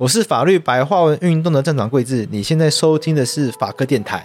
我是法律白话文运动的站长桂智，你现在收听的是法科电台。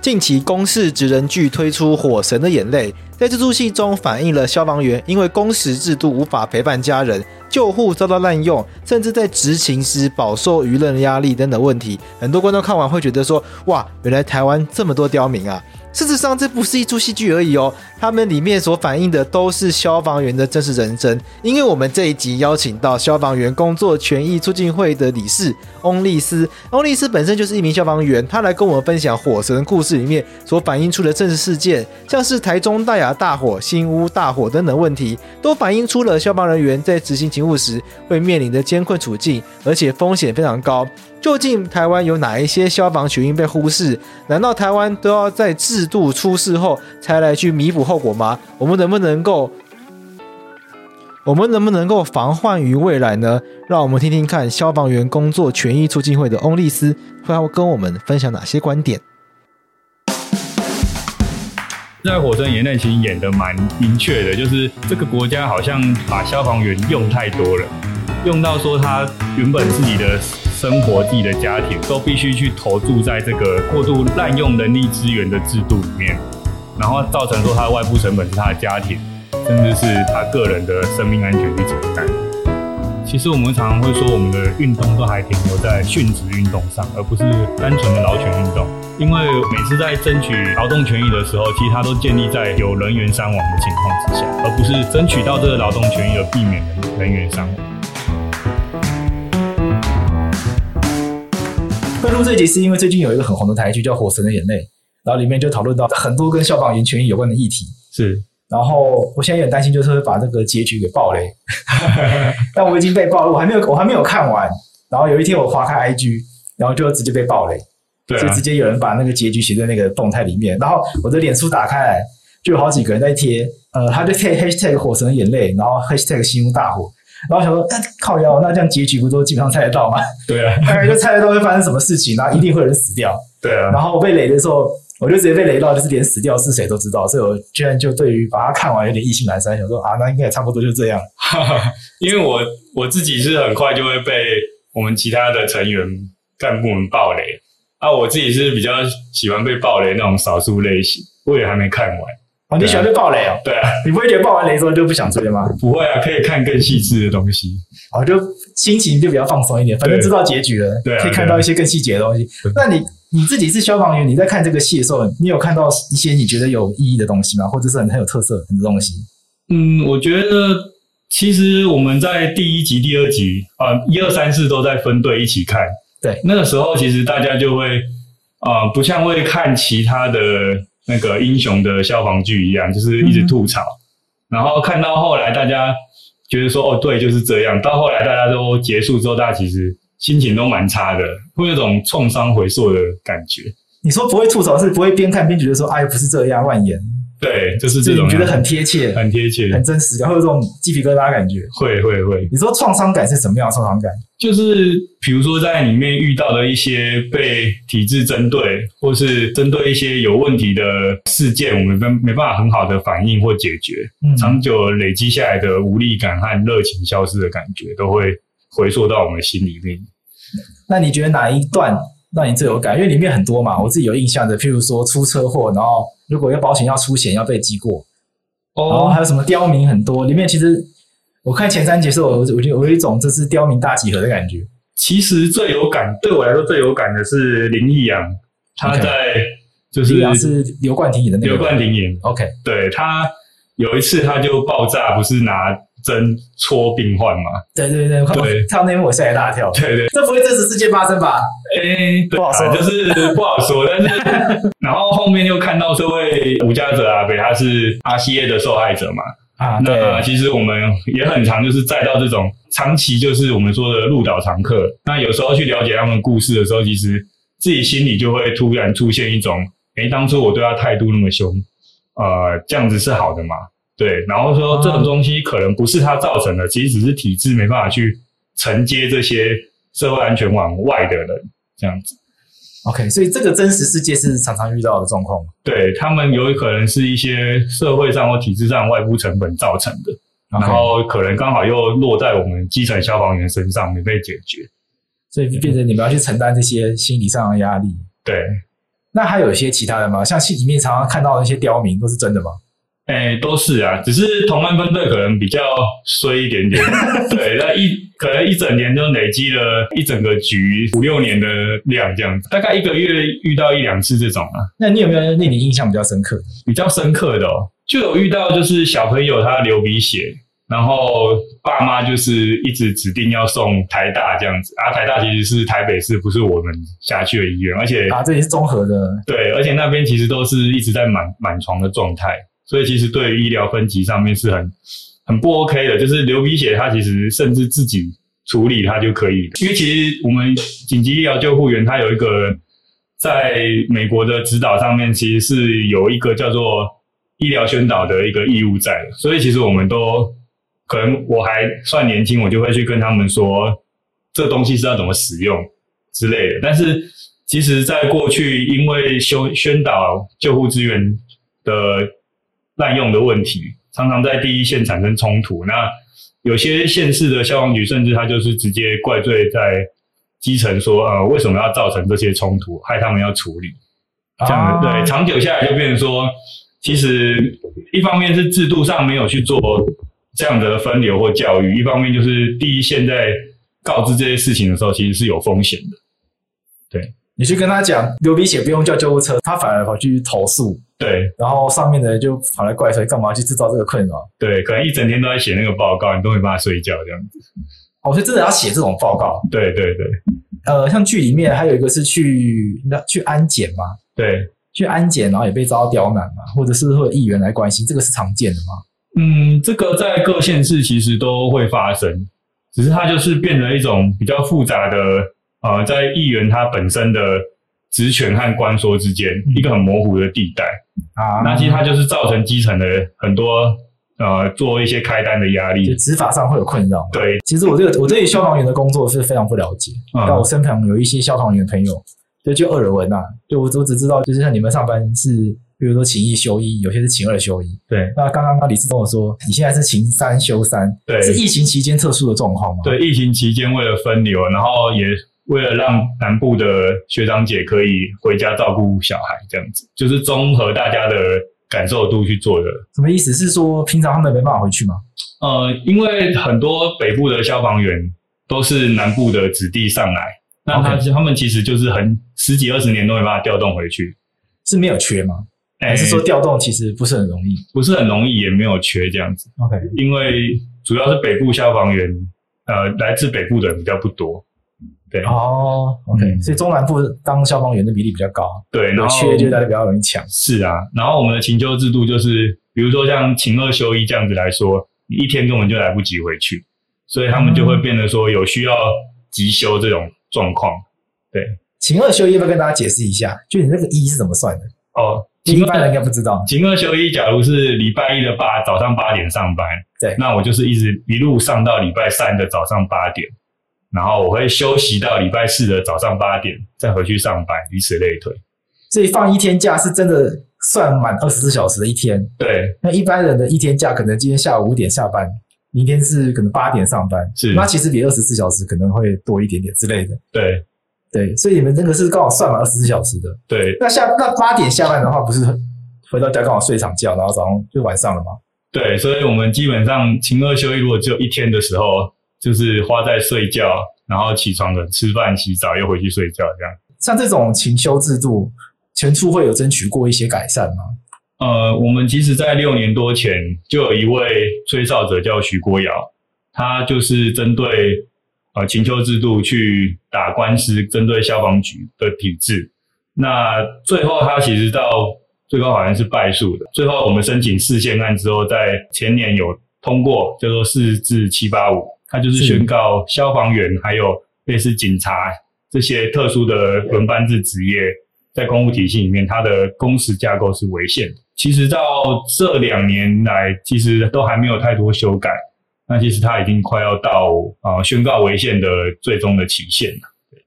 近期公视职人剧推出《火神的眼泪》，在这出戏中反映了消防员因为工时制度无法陪伴家人、救护遭到滥用，甚至在执勤时饱受舆论压力等等问题。很多观众看完会觉得说：“哇，原来台湾这么多刁民啊！”事实上，这不是一出戏剧而已哦，他们里面所反映的都是消防员的真实人生。因为我们这一集邀请到消防员工作权益促进会的理事翁丽斯，翁丽斯本身就是一名消防员，他来跟我们分享《火神》故事里面所反映出的真实事件，像是台中大雅大火、新屋大火等等问题，都反映出了消防人员在执行勤务时会面临的艰困处境，而且风险非常高。究竟台湾有哪一些消防权益被忽视？难道台湾都要在制度出事后才来去弥补后果吗？我们能不能够，我们能不能够防患于未来呢？让我们听听看消防员工作权益促进会的翁丽斯会要跟我们分享哪些观点。在《火神眼泪》其实演得蛮明确的，就是这个国家好像把消防员用太多了，用到说他原本自己的。生活地的家庭都必须去投注在这个过度滥用人力资源的制度里面，然后造成说他的外部成本是他的家庭，甚至是他个人的生命安全去承担。其实我们常常会说，我们的运动都还停留在殉职运动上，而不是单纯的劳权运动。因为每次在争取劳动权益的时候，其实它都建立在有人员伤亡的情况之下，而不是争取到这个劳动权益而避免人员伤亡。会录这一集是因为最近有一个很红的台剧叫《火神的眼泪》，然后里面就讨论到很多跟消防员权益有关的议题。是，然后我现在有点担心，就是会把这个结局给爆雷。但我已经被爆了，我还没有，我还没有看完。然后有一天我划开 IG，然后就直接被爆雷，对啊，就直接有人把那个结局写在那个动态里面。然后我的脸书打开来，就有好几个人在贴，呃，他就贴 hashtag 火神的眼泪，然后 hashtag 新屋大火。然后想说，那靠腰，那这样结局不都基本上猜得到吗？对啊，大概就猜得到会发生什么事情，然后一定会有人死掉。对啊，然后被雷的时候，我就直接被雷到，就是连死掉是谁都知道，所以我居然就对于把它看完有点意兴阑珊，想说啊，那应该也差不多就这样。因为我我自己是很快就会被我们其他的成员干部们爆雷啊，我自己是比较喜欢被爆雷那种少数类型，我也还没看完。哦，你喜欢被爆雷哦？对啊，你不会觉得爆完雷之后就不想追吗？不会啊，可以看更细致的东西。哦，就心情就比较放松一点，反正知道结局了，对，可以看到一些更细节的东西。那你你自己是消防员，你在看这个戏的时候，你有看到一些你觉得有意义的东西吗？或者是很很有特色的东西？嗯，我觉得其实我们在第一集、第二集啊，一二三四都在分队一起看。对，那个时候其实大家就会啊，不像会看其他的。那个英雄的消防剧一样，就是一直吐槽，嗯、然后看到后来大家觉得说哦，对，就是这样。到后来大家都结束之后，大家其实心情都蛮差的，会有种创伤回溯的感觉。你说不会吐槽，是不会边看边觉得说，哎，不是这样，万言。对，就是这种，你觉得很贴切，很贴切，很真实，然后有这种鸡皮疙瘩感觉。会会会。你说创伤感是什么样的创伤感？就是比如说在里面遇到的一些被体制针对，或是针对一些有问题的事件，我们没没办法很好的反应或解决，嗯，长久累积下来的无力感和热情消失的感觉，都会回溯到我们心里面。那你觉得哪一段让你最有感？因为里面很多嘛，我自己有印象的，譬如说出车祸，然后。如果要保险要出险要被记过，哦，然后还有什么刁民很多，里面其实我看前三集的时候，我我觉得我有一种这是刁民大集合的感觉。其实最有感，对我来说最有感的是林毅阳，他在就是是刘冠廷演的那个刘冠廷演，OK，对，他有一次他就爆炸，不是拿。针戳病患嘛？对对对，看到那幕我吓一大跳。对对，这不会真实事件发生吧？哎，不好说，就是不好说。但是，然后后面又看到这位无家者阿北，他是阿西耶的受害者嘛？啊。那其实我们也很常就是载到这种长期就是我们说的鹿岛常客。那有时候去了解他们故事的时候，其实自己心里就会突然出现一种，诶，当初我对他态度那么凶，呃，这样子是好的吗？对，然后说这种东西可能不是它造成的，其实只是体制没办法去承接这些社会安全网外的人这样子。OK，所以这个真实世界是常常遇到的状况。对，他们有可能是一些社会上或体制上外部成本造成的.然后可能刚好又落在我们基层消防员身上没被解决，所以变成你们要去承担这些心理上的压力。对，那还有一些其他的吗？像戏里面常常看到那些刁民，都是真的吗？哎，都是啊，只是同安分队可能比较衰一点点。对，那一可能一整年就累积了一整个局五六年的量这样子，大概一个月遇到一两次这种啊。那你有没有令你印象比较深刻？比较深刻的哦，就有遇到就是小朋友他流鼻血，然后爸妈就是一直指定要送台大这样子啊。台大其实是台北市，不是我们辖区的医院，而且啊，这里是综合的。对，而且那边其实都是一直在满满床的状态。所以其实对于医疗分级上面是很很不 OK 的，就是流鼻血，他其实甚至自己处理他就可以。因为其实我们紧急医疗救护员他有一个在美国的指导上面，其实是有一个叫做医疗宣导的一个义务在。所以其实我们都可能我还算年轻，我就会去跟他们说这东西是要怎么使用之类的。但是其实在过去，因为宣宣导救护资源的滥用的问题常常在第一线产生冲突。那有些县市的消防局，甚至他就是直接怪罪在基层，说呃为什么要造成这些冲突，害他们要处理。这样子对，长久下来就变成说，其实一方面是制度上没有去做这样的分流或教育，一方面就是第一线在告知这些事情的时候，其实是有风险的。对。你去跟他讲流鼻血不用叫救护车，他反而跑去投诉。对，然后上面的人就跑来怪说，干嘛去制造这个困扰？对，可能一整天都在写那个报告，你都没办法睡觉这样子。哦，所以真的要写这种报告。对对对。呃，像剧里面还有一个是去那去安检嘛？对，去安检，然后也被遭到刁难嘛，或者是会有议员来关心，这个是常见的吗？嗯，这个在各县市其实都会发生，只是它就是变成一种比较复杂的。呃，在议员他本身的职权和官说之间，一个很模糊的地带啊。那其实它就是造成基层的很多呃，做一些开单的压力，就执法上会有困扰。对，其实我这个我对消防员的工作是非常不了解。但、嗯、我身旁有一些消防员朋友，就就耳闻呐，就我我只知道，就是像你们上班是，比如说勤一休一，有些是勤二休一。对。那刚刚刚李志跟我说，你现在是勤三休三，对，是疫情期间特殊的状况吗？对，疫情期间为了分流，然后也。为了让南部的学长姐可以回家照顾小孩，这样子就是综合大家的感受度去做的。什么意思？是说平常他们没办法回去吗？呃，因为很多北部的消防员都是南部的子弟上来，那他他们其实就是很十几二十年都没办法调动回去，是没有缺吗？还是说调动其实不是很容易？不是很容易，也没有缺这样子。OK，因为主要是北部消防员，呃，来自北部的人比较不多。对哦，OK，嗯，所以中南部当消防员的比例比较高，对，然后缺就大家比较容易抢。是啊，然后我们的勤休制度就是，比如说像勤二休一这样子来说，你一天根本就来不及回去，所以他们就会变得说有需要急休这种状况。对，勤二休一要不要跟大家解释一下？就你那个一是怎么算的？哦，一般人应该不知道。勤二休一，假如是礼拜一的八早上八点上班，对，那我就是一直一路上到礼拜三的早上八点。然后我会休息到礼拜四的早上八点，再回去上班，以此类推。所以放一天假是真的算满二十四小时的一天。对，那一般人的一天假可能今天下午五点下班，明天是可能八点上班，是，那其实比二十四小时可能会多一点点之类的。对，对，所以你们这个是刚好算满二十四小时的。对，那下那八点下班的话，不是回到家刚好睡一场觉，然后早上就晚上了吗？对，所以我们基本上勤二休一，如果只有一天的时候。就是花在睡觉，然后起床了，吃饭、洗澡，又回去睡觉，这样。像这种勤修制度，前处会有争取过一些改善吗？呃，我们其实，在六年多前，就有一位吹哨者叫徐国尧，他就是针对呃勤修制度去打官司，针对消防局的体制。那最后，他其实到最高法院是败诉的。最后我们申请释宪案之后，在前年有通过，叫做四至七八五，它就是宣告消防员还有类似警察这些特殊的轮班制职业，在公务体系里面，它的工时架构是违宪的。其实到这两年来，其实都还没有太多修改。那其实它已经快要到啊、呃、宣告违宪的最终的期限了。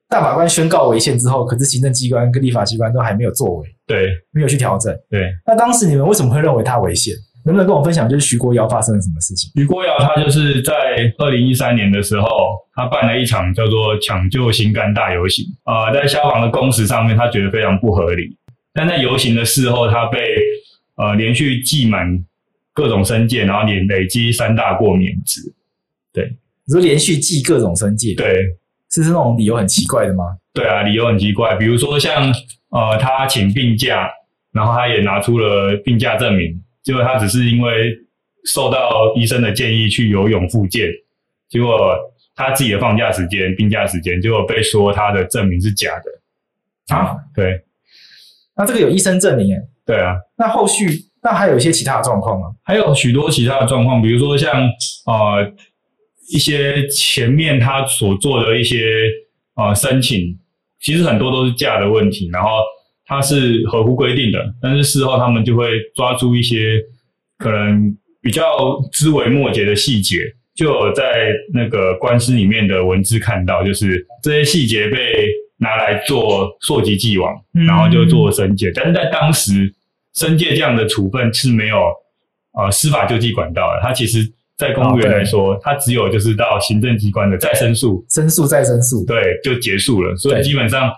大法官宣告违宪之后，可是行政机关跟立法机关都还没有作为，对，没有去调整。对，那当时你们为什么会认为它违宪？能不能跟我分享，就是徐国尧发生了什么事情？徐国尧他就是在二零一三年的时候，他办了一场叫做“抢救心肝大游行”。啊、呃，在消防的工时上面，他觉得非常不合理。但在游行的事后，他被呃连续记满各种申诫，然后连累积三大过免职。对，你说连续记各种申诫？对。是是那种理由很奇怪的吗？对啊，理由很奇怪，比如说像呃，他请病假，然后他也拿出了病假证明，结果他只是因为受到医生的建议去游泳复健，结果他自己的放假时间、病假时间，结果被说他的证明是假的啊？对，那这个有医生证明诶？对啊，那后续那还有一些其他的状况吗？还有许多其他的状况，比如说像呃。一些前面他所做的一些呃申请，其实很多都是假的问题，然后他是合乎规定的，但是事后他们就会抓住一些可能比较枝微末节的细节，就有在那个官司里面的文字看到，就是这些细节被拿来做溯及既往，然后就做申诫，但是在当时申诫这样的处分是没有呃司法救济管道的，他其实。在公务员来说，哦、他只有就是到行政机关的再申诉，申诉再申诉，对，就结束了。所以基本上，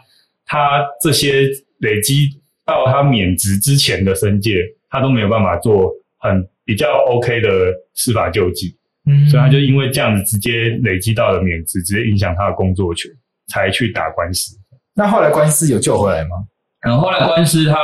他这些累积到他免职之前的申诫，他都没有办法做很比较 OK 的司法救济。嗯，所以他就因为这样子直接累积到了免职，直接影响他的工作权，才去打官司。那后来官司有救回来吗？然后后来官司他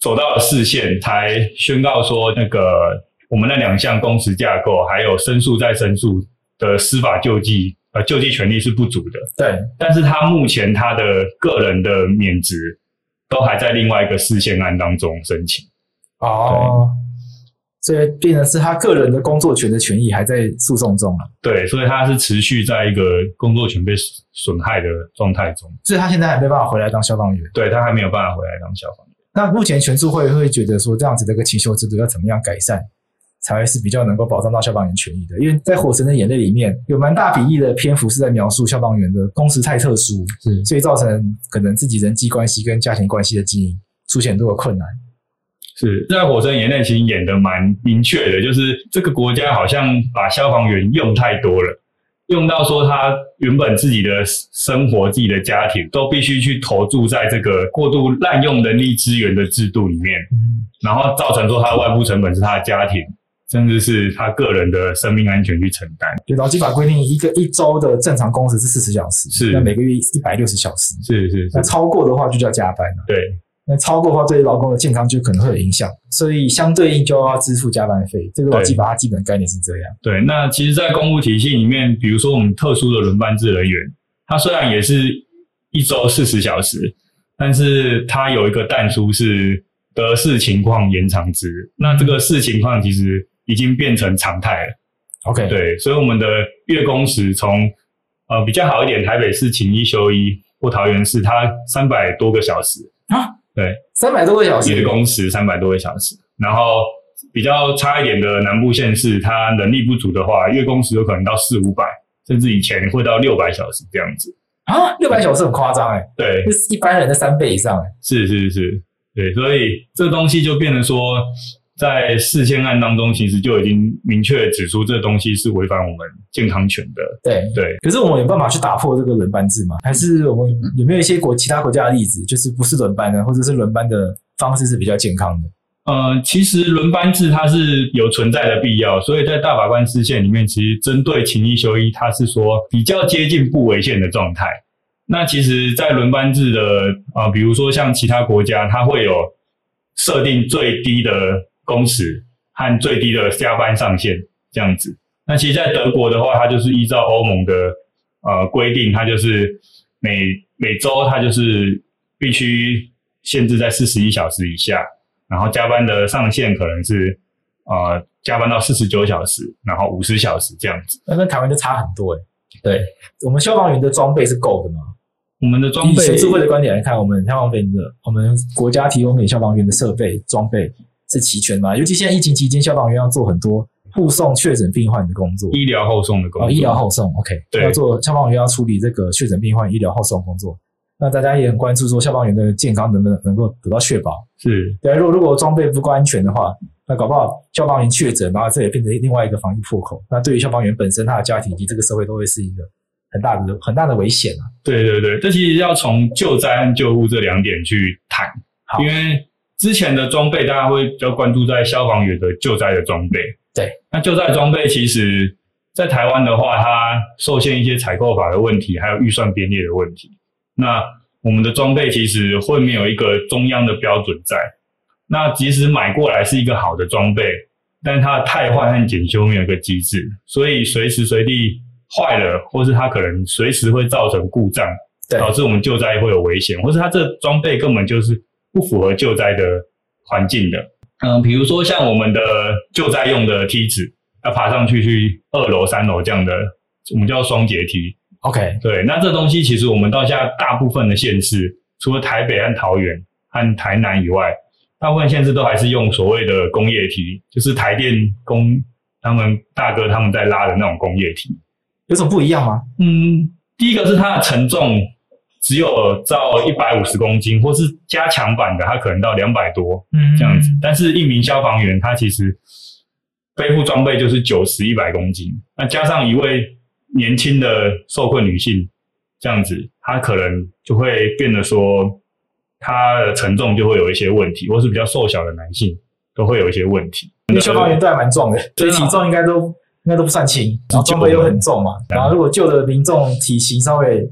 走到了视线，才宣告说那个。我们那两项工时架构，还有申诉再申诉的司法救济，呃，救济权利是不足的。对，但是他目前他的个人的免职都还在另外一个事件案当中申请。哦，所以变成是他个人的工作权的权益还在诉讼中了。对，所以他是持续在一个工作权被损害的状态中。所以他现在还没办法回来当消防员。对，他还没有办法回来当消防员。那目前全社会会觉得说，这样子的一个勤修制度要怎么样改善？才会是比较能够保障到消防员权益的，因为在《火神的眼泪》里面有蛮大比例的篇幅是在描述消防员的工时太特殊，是所以造成可能自己人际关系跟家庭关系的经营出现很多的困难。是在《火神眼泪》其实演的蛮明确的，就是这个国家好像把消防员用太多了，用到说他原本自己的生活、自己的家庭都必须去投注在这个过度滥用人力资源的制度里面，嗯、然后造成说他的外部成本是他的家庭。甚至是他个人的生命安全去承担。就劳基法规定，一个一周的正常工时是四十小时，是那每个月一百六十小时，是是是。那超过的话就叫加班了。对，那超过的话对劳工的健康就可能会有影响，所以相对应就要支付加班费。这个劳基法它基本概念是这样。对，那其实，在公务体系里面，比如说我们特殊的轮班制人员，他虽然也是一周四十小时，但是他有一个淡书是得视情况延长之。那这个视情况其实。已经变成常态了。OK，对，所以我们的月工时从呃比较好一点，台北市请一休一或桃园市，它三百多个小时。啊，对，三百多个小时，月工时三百多个小时。然后比较差一点的南部县市，它能力不足的话，月工时有可能到四五百，甚至以前会到六百小时这样子。啊，六百小时很夸张哎，对，是一般人的三倍以上哎，是是是，对，所以这个东西就变成说。在释宪案当中，其实就已经明确指出，这东西是违反我们健康权的。对对。可是我们有办法去打破这个轮班制吗？还是我们有没有一些国其他国家的例子，就是不是轮班的，或者是轮班的方式是比较健康的？呃，其实轮班制它是有存在的必要，所以在大法官释宪里面，其实针对勤一休一，它是说比较接近不违宪的状态。那其实，在轮班制的啊、呃，比如说像其他国家，它会有设定最低的。工时和最低的加班上限这样子。那其实，在德国的话，它就是依照欧盟的呃规定，它就是每每周它就是必须限制在四十一小时以下。然后加班的上限可能是呃加班到四十九小时，然后五十小时这样子。那跟台湾就差很多诶。对，我们消防员的装备是够的吗？我们的装备，以学术会的观点来看，我们消防员的我们国家提供给消防员的设备装备是齐全嘛？尤其现在疫情期间，消防员要做很多护送确诊病患的工作，医疗后送的工作。哦，医疗后送，OK，对，要做消防员要处理这个确诊病患医疗后送工作。那大家也很关注说，消防员的健康能不能能够得到确保？是，对，如果如果装备不够安全的话，那搞不好消防员确诊，然后这也变成另外一个防疫破口。那对于消防员本身、他的家庭以及这个社会，都会是一个。很大的很大的危险啊！对对对，这其实要从救灾和救护这两点去谈。因为之前的装备大家会比较关注在消防员的救灾的装备。对，那救灾装备其实，在台湾的话，它受限一些采购法的问题，还有预算编列的问题。那我们的装备其实会没有一个中央的标准在。那即使买过来是一个好的装备，但它的汰换和检修没有一个机制，所以随时随地。坏了，或是它可能随时会造成故障，导致我们救灾会有危险，或是它这装备根本就是不符合救灾的环境的。嗯，比如说像我们的救灾用的梯子，要爬上去去二楼、三楼这样的，我们叫双阶梯。OK，对，那这东西其实我们到现在大部分的县市，除了台北和桃园和台南以外，大部分县市都还是用所谓的工业梯，就是台电工他们大哥他们在拉的那种工业梯。有什么不一样吗？嗯，第一个是它的承重只有到一百五十公斤，或是加强版的，它可能到两百多，嗯，这样子。但是一名消防员他其实背负装备就是九十一百公斤，那加上一位年轻的受困女性，这样子，他可能就会变得说，他的承重就会有一些问题，或是比较瘦小的男性都会有一些问题。因为消防员都还蛮重的，所以体重应该都。应该都不算轻，然后装备又很重嘛，然后如果救的民众体型稍微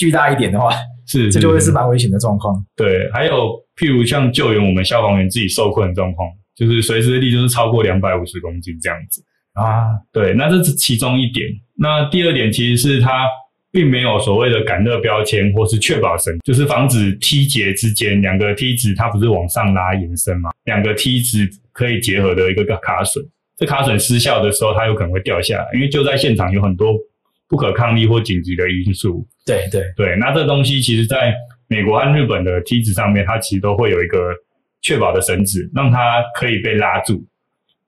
巨大一点的话，是，这就会是蛮危险的状况。对，还有譬如像救援我们消防员自己受困的状况，就是随时力就是超过两百五十公斤这样子啊。对，那这是其中一点。那第二点其实是它并没有所谓的感热标签或是确保绳，就是防止梯节之间两个梯子它不是往上拉延伸嘛，两个梯子可以结合的一个卡榫。这卡榫失效的时候，它有可能会掉下来，因为就在现场有很多不可抗力或紧急的因素。对对对，那这东西其实在美国和日本的梯子上面，它其实都会有一个确保的绳子，让它可以被拉住，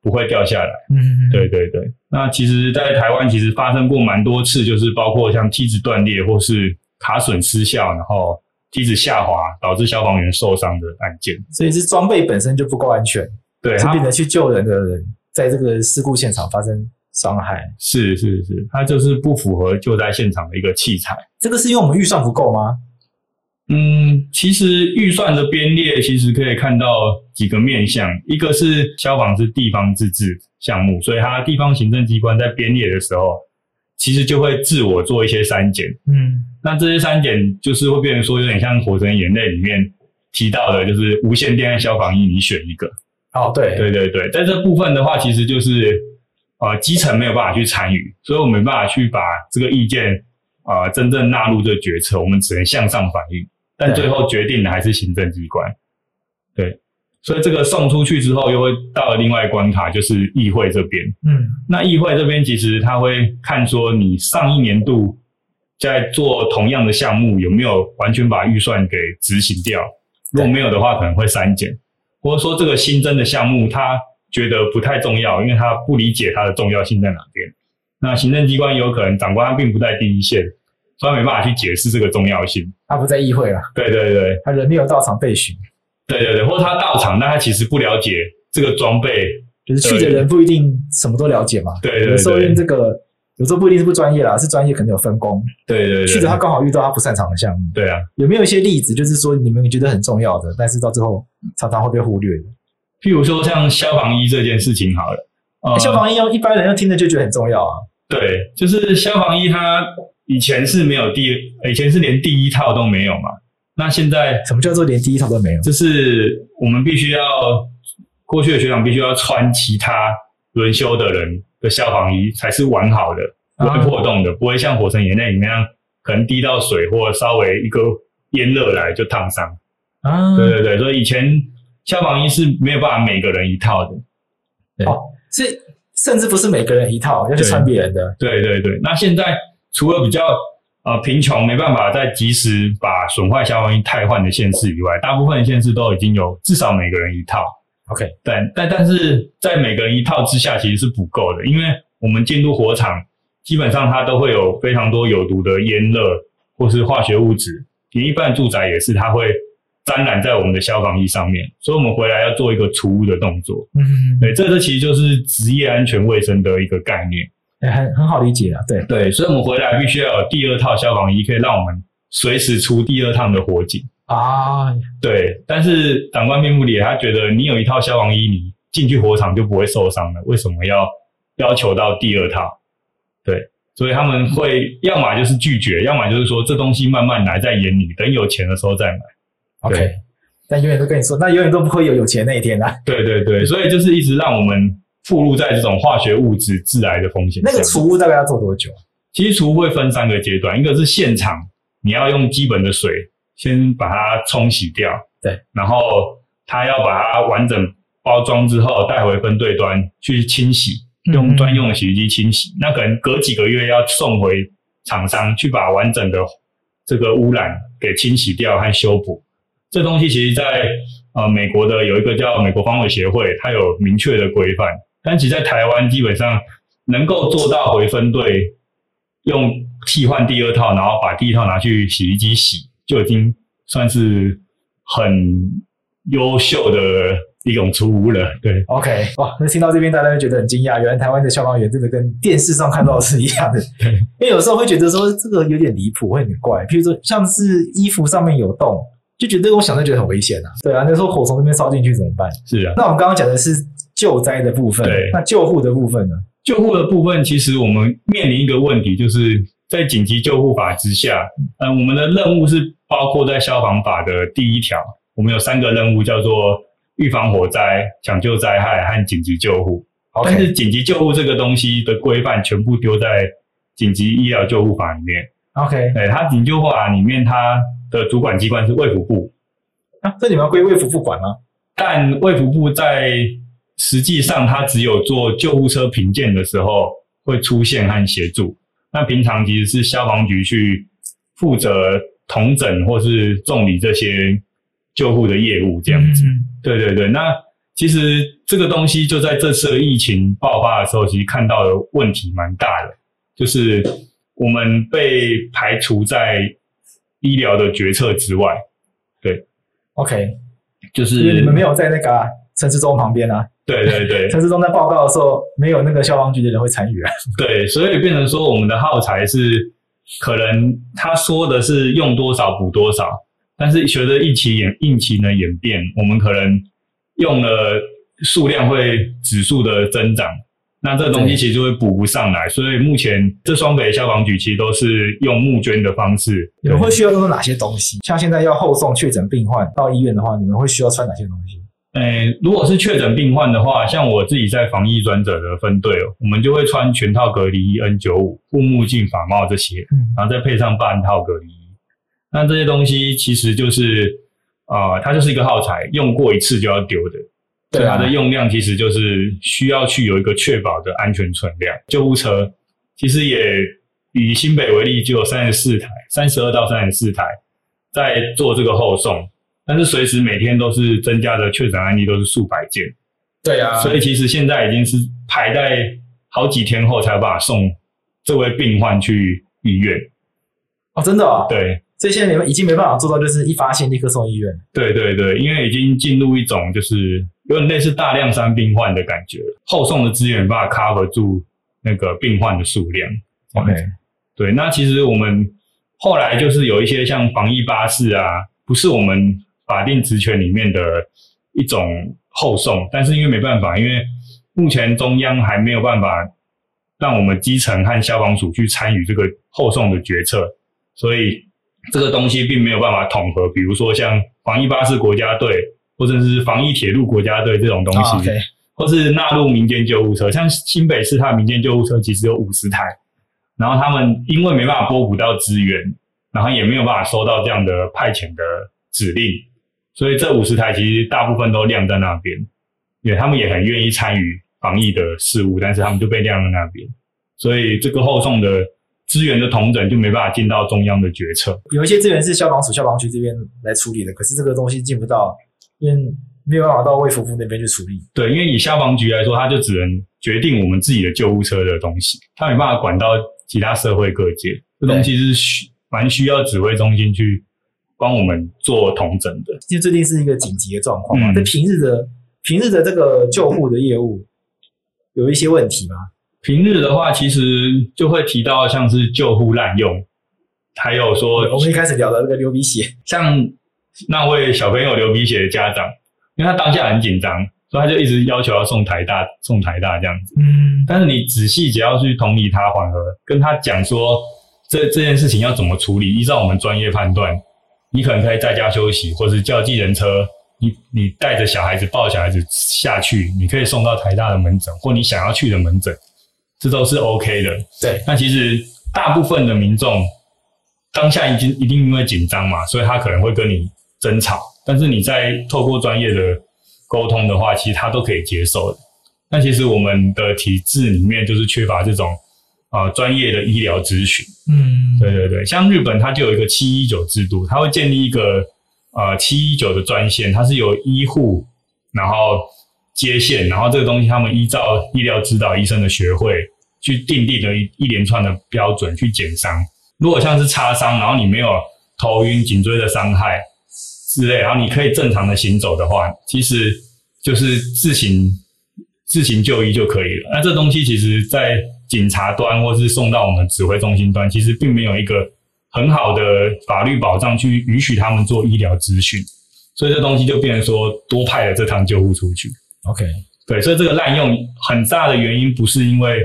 不会掉下来。嗯，对对对。那其实，在台湾其实发生过蛮多次，就是包括像梯子断裂或是卡榫失效，然后梯子下滑导致消防员受伤的案件。所以是装备本身就不够安全，对，是变成去救人的人。在这个事故现场发生伤害，是是是，它就是不符合救灾现场的一个器材。这个是因为我们预算不够吗？嗯，其实预算的编列其实可以看到几个面向，一个是消防是地方自治项目，所以它地方行政机关在编列的时候，其实就会自我做一些删减。嗯，那这些删减就是会变成说有点像《火神眼泪》里面提到的，就是无线电和消防衣，你选一个。哦，对对对对，在这部分的话，其实就是呃基层没有办法去参与，所以我们没办法去把这个意见啊、呃、真正纳入这个决策，我们只能向上反映，但最后决定的还是行政机关。对，所以这个送出去之后，又会到了另外一个关卡，就是议会这边。嗯，那议会这边其实他会看说，你上一年度在做同样的项目有没有完全把预算给执行掉，如果没有的话，可能会删减。或者说这个新增的项目，他觉得不太重要，因为他不理解它的重要性在哪边。那行政机关有可能长官他并不在第一线，所以他没办法去解释这个重要性。他不在议会了。对对对，他人没有到场被询。对对对，或者他到场，但他其实不了解这个装备，就是去的人不一定什么都了解嘛。对对对，有时候因这个。有时候不一定是不专业啦，是专业可能有分工。对对对，去的他刚好遇到他不擅长的项目。对啊，有没有一些例子，就是说你们觉得很重要的，但是到最后常常会被忽略的？譬如说像消防衣这件事情好了，呃、消防衣要一般人要听的就觉得很重要啊。对，就是消防衣它以前是没有第，以前是连第一套都没有嘛。那现在什么叫做连第一套都没有？就是我们必须要过去的学长必须要穿其他轮休的人的消防衣才是完好的，不会破洞的，啊、不会像火神眼泪里面那样可能滴到水或稍微一个烟热来就烫伤。啊，对对对，所以以前消防衣是没有办法每个人一套的。对，哦，是甚至不是每个人一套，要去穿别人的。对对对，那现在除了比较呃贫穷没办法再及时把损坏消防衣汰换的县市以外，大部分的县市都已经有至少每个人一套。OK，但但但是在每个人一套之下，其实是不够的，因为我们进入火场，基本上它都会有非常多有毒的烟热或是化学物质，连一般住宅也是，它会沾染在我们的消防衣上面，所以我们回来要做一个除污的动作。嗯，对，这个其实就是职业安全卫生的一个概念，很很好理解啊。对对，所以我们回来必须要有第二套消防衣，可以让我们随时出第二趟的火警。啊，对，但是长官并不理解，他觉得你有一套消防衣，你进去火场就不会受伤了，为什么要要求到第二套？对，所以他们会要么就是拒绝，要么就是说这东西慢慢来，在眼里，等有钱的时候再买。OK，但永远都跟你说，那永远都不会有有钱那一天啊。对对对，所以就是一直让我们附录在这种化学物质致癌的风险。那个除污大概要做多久？其实除污会分三个阶段，一个是现场，你要用基本的水。先把它冲洗掉，对，然后他要把它完整包装之后带回分队端去清洗，用专用的洗衣机清洗。嗯、那可能隔几个月要送回厂商去把完整的这个污染给清洗掉和修补。这东西其实在，呃美国的有一个叫美国防伪协会，它有明确的规范。但其实，在台湾基本上能够做到回分队用替换第二套，然后把第一套拿去洗衣机洗。就已经算是很优秀的一种出污了，对。OK，哇，那听到这边大家会觉得很惊讶，原来台湾的消防员真的跟电视上看到的是一样的。对，因为有时候会觉得说这个有点离谱，会很怪。譬如说，像是衣服上面有洞，就觉得我想就觉得很危险啊。对啊，那时候火从那边烧进去怎么办？是啊。那我们刚刚讲的是救灾的部分，对。那救护的部分呢？救护的部分，其实我们面临一个问题，就是。在紧急救护法之下，嗯，我们的任务是包括在消防法的第一条，我们有三个任务，叫做预防火灾、抢救灾害和紧急救护。但是紧急救护这个东西的规范全部丢在紧急医疗救护法里面。OK，对，它紧急救护法里面，它的主管机关是卫福部。啊，这你们要归卫福部管吗？但卫福部在实际上，它只有做救护车评鉴的时候会出现和协助。那平常其实是消防局去负责同诊或是重理这些救护的业务，这样子。嗯。对对对，那其实这个东西就在这次疫情爆发的时候，其实看到的问题蛮大的，就是我们被排除在医疗的决策之外。对，OK，就是因为你们没有在那个陈志忠旁边啊。对对对，陈志忠在报告的时候，没有那个消防局的人会参与啊。对，所以变成说，我们的耗材是可能他说的是用多少补多少，但是随着疫情演疫情的演变，我们可能用了数量会指数的增长，那这个东西其实就会补不上来。所以目前这双北消防局其实都是用募捐的方式。你们会需要用到哪些东西？像现在要后送确诊病患到医院的话，你们会需要穿哪些东西？诶，如果是确诊病患的话，像我自己在防疫专责的分队哦，我们就会穿全套隔离衣 N95、护目镜、法帽这些，然后再配上半套隔离衣。那这些东西其实就是，呃，它就是一个耗材，用过一次就要丢的。对，它的用量其实就是需要去有一个确保的安全存量。救护车其实也以新北为例，就有三十四台，三十二到三十四台在做这个后送。但是随时每天都是增加的确诊案例都是数百件，对啊，所以其实现在已经是排在好几天后才有办法送这位病患去医院。哦，真的啊？对，所以现在你们已经没办法做到，就是一发现立刻送医院。对对对，因为已经进入一种就是有点类似大量伤病患的感觉，后送的资源没办法 cover 住那个病患的数量。OK，对，那其实我们后来就是有一些像防疫巴士啊，不是我们。法定职权里面的一种后送，但是因为没办法，因为目前中央还没有办法让我们基层和消防署去参与这个后送的决策，所以这个东西并没有办法统合。比如说像防疫巴士国家队，或者是防疫铁路国家队这种东西，哦 okay、或是纳入民间救护车，像新北市它的民间救护车其实有五十台，然后他们因为没办法拨补到资源，然后也没有办法收到这样的派遣的指令。所以这五十台其实大部分都晾在那边，也他们也很愿意参与防疫的事务，但是他们就被晾在那边，所以这个后送的资源的同整就没办法进到中央的决策。有一些资源是消防署、消防局这边来处理的，可是这个东西进不到，因为没有办法到卫福部那边去处理。对，因为以消防局来说，他就只能决定我们自己的救护车的东西，他没办法管到其他社会各界。这东西是需蛮需要指挥中心去帮我们做统整的。因为最近是一个紧急的状况嘛，在、嗯、平日的平日的这个救护的业务有一些问题吗？平日的话，其实就会提到像是救护滥用，还有说我们一开始聊的那个流鼻血，像那位小朋友流鼻血的家长，因为他当下很紧张，所以他就一直要求要送台大，送台大这样子。嗯，但是你仔细只要去同理他，缓和跟他讲说这这件事情要怎么处理，依照我们专业判断，你可能可以在家休息，或是叫计程车，你你带着小孩子抱小孩子下去，你可以送到台大的门诊，或你想要去的门诊。这都是 OK 的，对。那其实大部分的民众当下已经一定因为紧张嘛，所以他可能会跟你争吵。但是你在透过专业的沟通的话，其实他都可以接受的。那其实我们的体制里面就是缺乏这种啊专业的医疗咨询。嗯，对对对，像日本它就有一个七一九制度，它会建立一个呃七一九的专线，它是由医护然后接线，然后这个东西他们依照医疗指导医生的学会。去定定的一一连串的标准去减伤。如果像是擦伤，然后你没有头晕、颈椎的伤害之类，然后你可以正常的行走的话，其实就是自行自行就医就可以了。那这东西其实，在警察端或是送到我们指挥中心端，其实并没有一个很好的法律保障去允许他们做医疗咨询，所以这东西就变成说多派了这趟救护出去。OK，对，所以这个滥用很大的原因不是因为。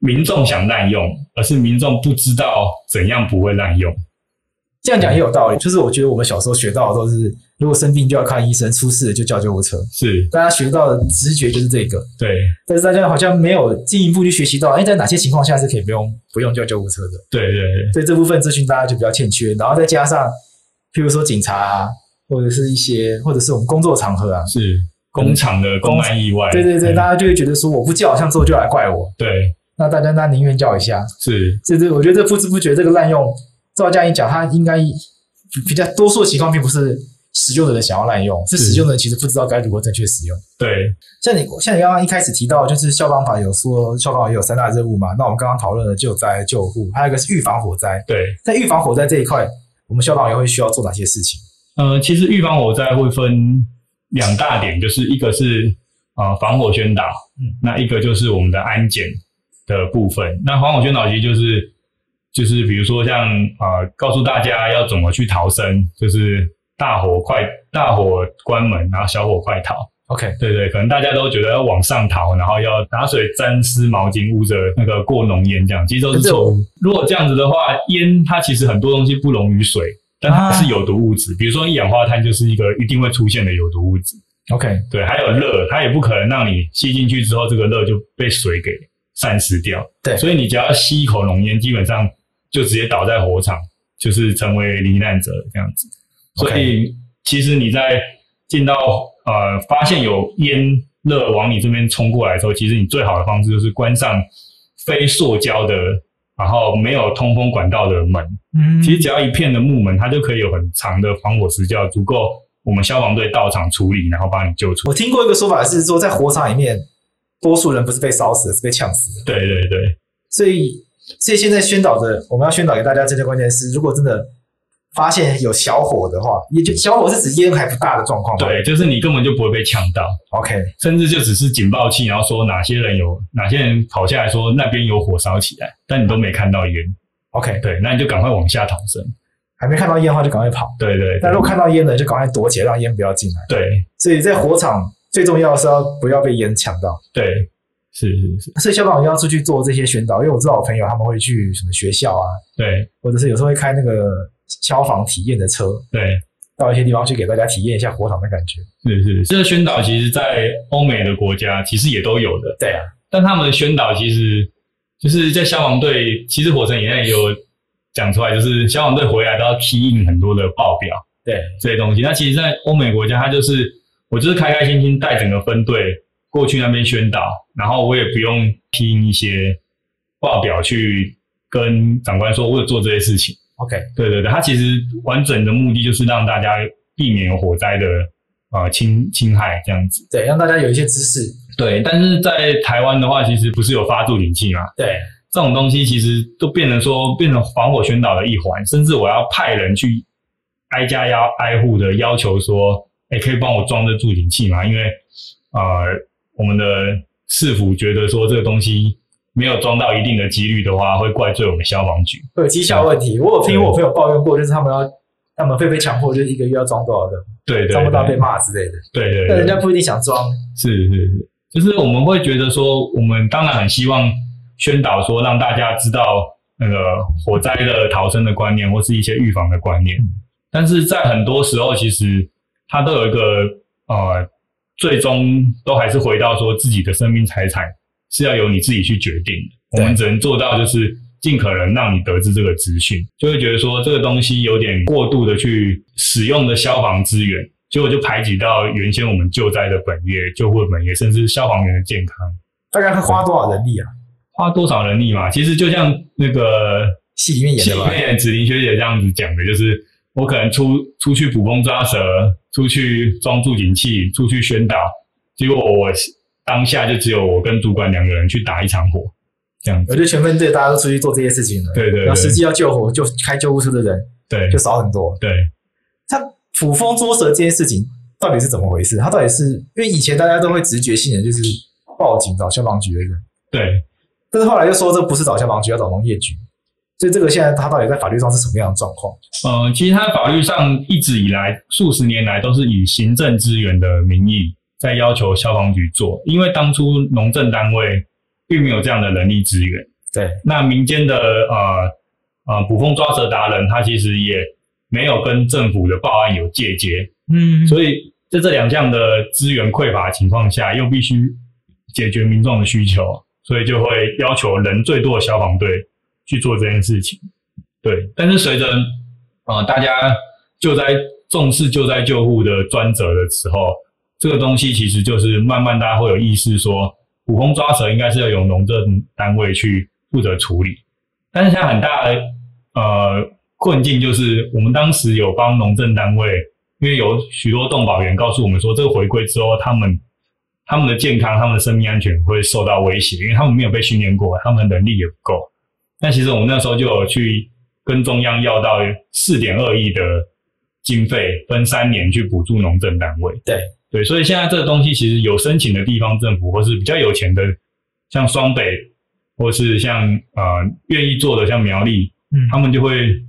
民众想滥用，而是民众不知道怎样不会滥用。这样讲也有道理，就是我觉得我们小时候学到的都是，如果生病就要看医生，出事了就叫救护车。是，大家学到的直觉就是这个。对，但是大家好像没有进一步去学习到，哎，在哪些情况下是可以不用不用叫救护车的？对对对，所以这部分资讯大家就比较欠缺。然后再加上，譬如说警察啊，或者是一些，或者是我们工作场合啊，是工厂的公安意外。对对对，大家就会觉得说，我不叫，好像之后就来怪我。对。那大家那宁愿叫一下，是，这这我觉得这不知不觉这个滥用，照这样一讲，他应该比较多数的情况并不是使用的人想要滥用，是使用的人其实不知道该如何正确使用。对，像你像你刚刚一开始提到，就是消防法有说消防也有三大任务嘛，那我们刚刚讨论的救灾救护，还有一个是预防火灾。对，在预防火灾这一块，我们消防员会需要做哪些事情？呃，其实预防火灾会分两大点，就是一个是呃防火宣导，嗯，那一个就是我们的安检。的部分，那防火宣导其实就是就是比如说像呃告诉大家要怎么去逃生，就是大火快大火关门，然后小火快逃。OK，对对，可能大家都觉得要往上逃，然后要拿水沾湿毛巾捂着那个过浓烟这样，其实都是错误。如果这样子的话，烟它其实很多东西不溶于水，但它是有毒物质，啊、比如说一氧化碳就是一个一定会出现的有毒物质。OK，对，还有热，它也不可能让你吸进去之后，这个热就被水给。散失掉，对，所以你只要吸一口浓烟，基本上就直接倒在火场，就是成为罹难者这样子。所以其实你在进到呃发现有烟热往你这边冲过来的时候，其实你最好的方式就是关上非塑胶的，然后没有通风管道的门。嗯，其实只要一片的木门，它就可以有很长的防火时效，足够我们消防队到场处理，然后把你救出。我听过一个说法是说，在火场里面。多数人不是被烧死，是被呛死的。对对对，所以所以现在宣导的，我们要宣导给大家，这些关键是，如果真的发现有小火的话，也就小火是指烟还不大的状况。对，就是你根本就不会被呛到。OK，甚至就只是警报器，然后说哪些人有哪些人跑下来说那边有火烧起来，但你都没看到烟。OK，对，那你就赶快往下逃生。还没看到烟的话，就赶快跑。对对，对，但如果看到烟了，就赶快躲起来，让烟不要进来。对，所以在火场。最重要的是要不要被烟呛到？对，是是是。所以消防员要出去做这些宣导，因为我知道我朋友他们会去什么学校啊，对，或者是有时候会开那个消防体验的车，对，到一些地方去给大家体验一下火场的感觉。是是，这个宣导其实，在欧美的国家其实也都有的。对啊，但他们的宣导其实就是在消防队，其实火神也有讲出来，就是消防队回来都要 key in 很多的报表。对这些东西。那其实，在欧美国家，它就是我就是开开心心带整个分队过去那边宣导，然后我也不用拼一些报表去跟长官说我有做这些事情。OK，对对对，它其实完整的目的就是让大家避免有火灾的呃侵侵害这样子。对，让大家有一些知识。对，但是在台湾的话，其实不是有发助警器嘛？对，这种东西其实都变成说变成防火宣导的一环，甚至我要派人去挨家要挨户的要求说，哎，可以帮我装这助警器嘛？因为呃，我们的市府觉得说这个东西没有装到一定的几率的话，会怪罪我们消防局，会有绩效问题。我有听我朋友抱怨过，就是他们要他们会被强迫，就是一个月要装多少个，对对，装不到被骂之类的。对对，但人家不一定想装，是是是。就是我们会觉得说，我们当然很希望宣导说，让大家知道那个火灾的逃生的观念，或是一些预防的观念。但是在很多时候，其实它都有一个呃，最终都还是回到说，自己的生命财产是要由你自己去决定的。我们只能做到就是尽可能让你得知这个资讯，就会觉得说这个东西有点过度的去使用的消防资源。结果就排挤到原先我们救灾的本业、救护本业，甚至消防员的健康。大概会花多少人力啊？花多少人力嘛？其实就像那个戏里面演的吧，里面子玲学姐这样子讲的，就是我可能出出去捕风抓蛇，出去装助警器，出去宣导，结果我当下就只有我跟主管两个人去打一场火，这样子。我觉得全分队大家都出去做这些事情了，对对，对。然后实际要救火、就开救护车的人，对，就少很多。对，他。捕风捉蛇这件事情到底是怎么回事？他到底是因为以前大家都会直觉性的就是报警找消防局的人，对。但是后来又说这不是找消防局，要找农业局。所以这个现在它到底在法律上是什么样的状况？呃，其实它法律上一直以来数十年来都是以行政资源的名义在要求消防局做，因为当初农政单位并没有这样的人力资源。对。那民间的呃呃捕风抓蛇达人，他其实也。没有跟政府的报案有界接，嗯，所以在这两项的资源匮乏的情况下，又必须解决民众的需求，所以就会要求人最多的消防队去做这件事情。对，但是随着呃大家救灾重视救灾救护的专责的时候，这个东西其实就是慢慢大家会有意识说，捕风抓蛇应该是要由农政单位去负责处理，但是现在很大的呃。困境就是，我们当时有帮农政单位，因为有许多动保员告诉我们说，这个回归之后，他们他们的健康、他们的生命安全会受到威胁，因为他们没有被训练过，他们能力也不够。但其实我们那时候就有去跟中央要到四点二亿的经费，分三年去补助农政单位。对对，所以现在这个东西其实有申请的地方政府，或是比较有钱的，像双北，或是像呃愿意做的像苗栗，嗯，他们就会。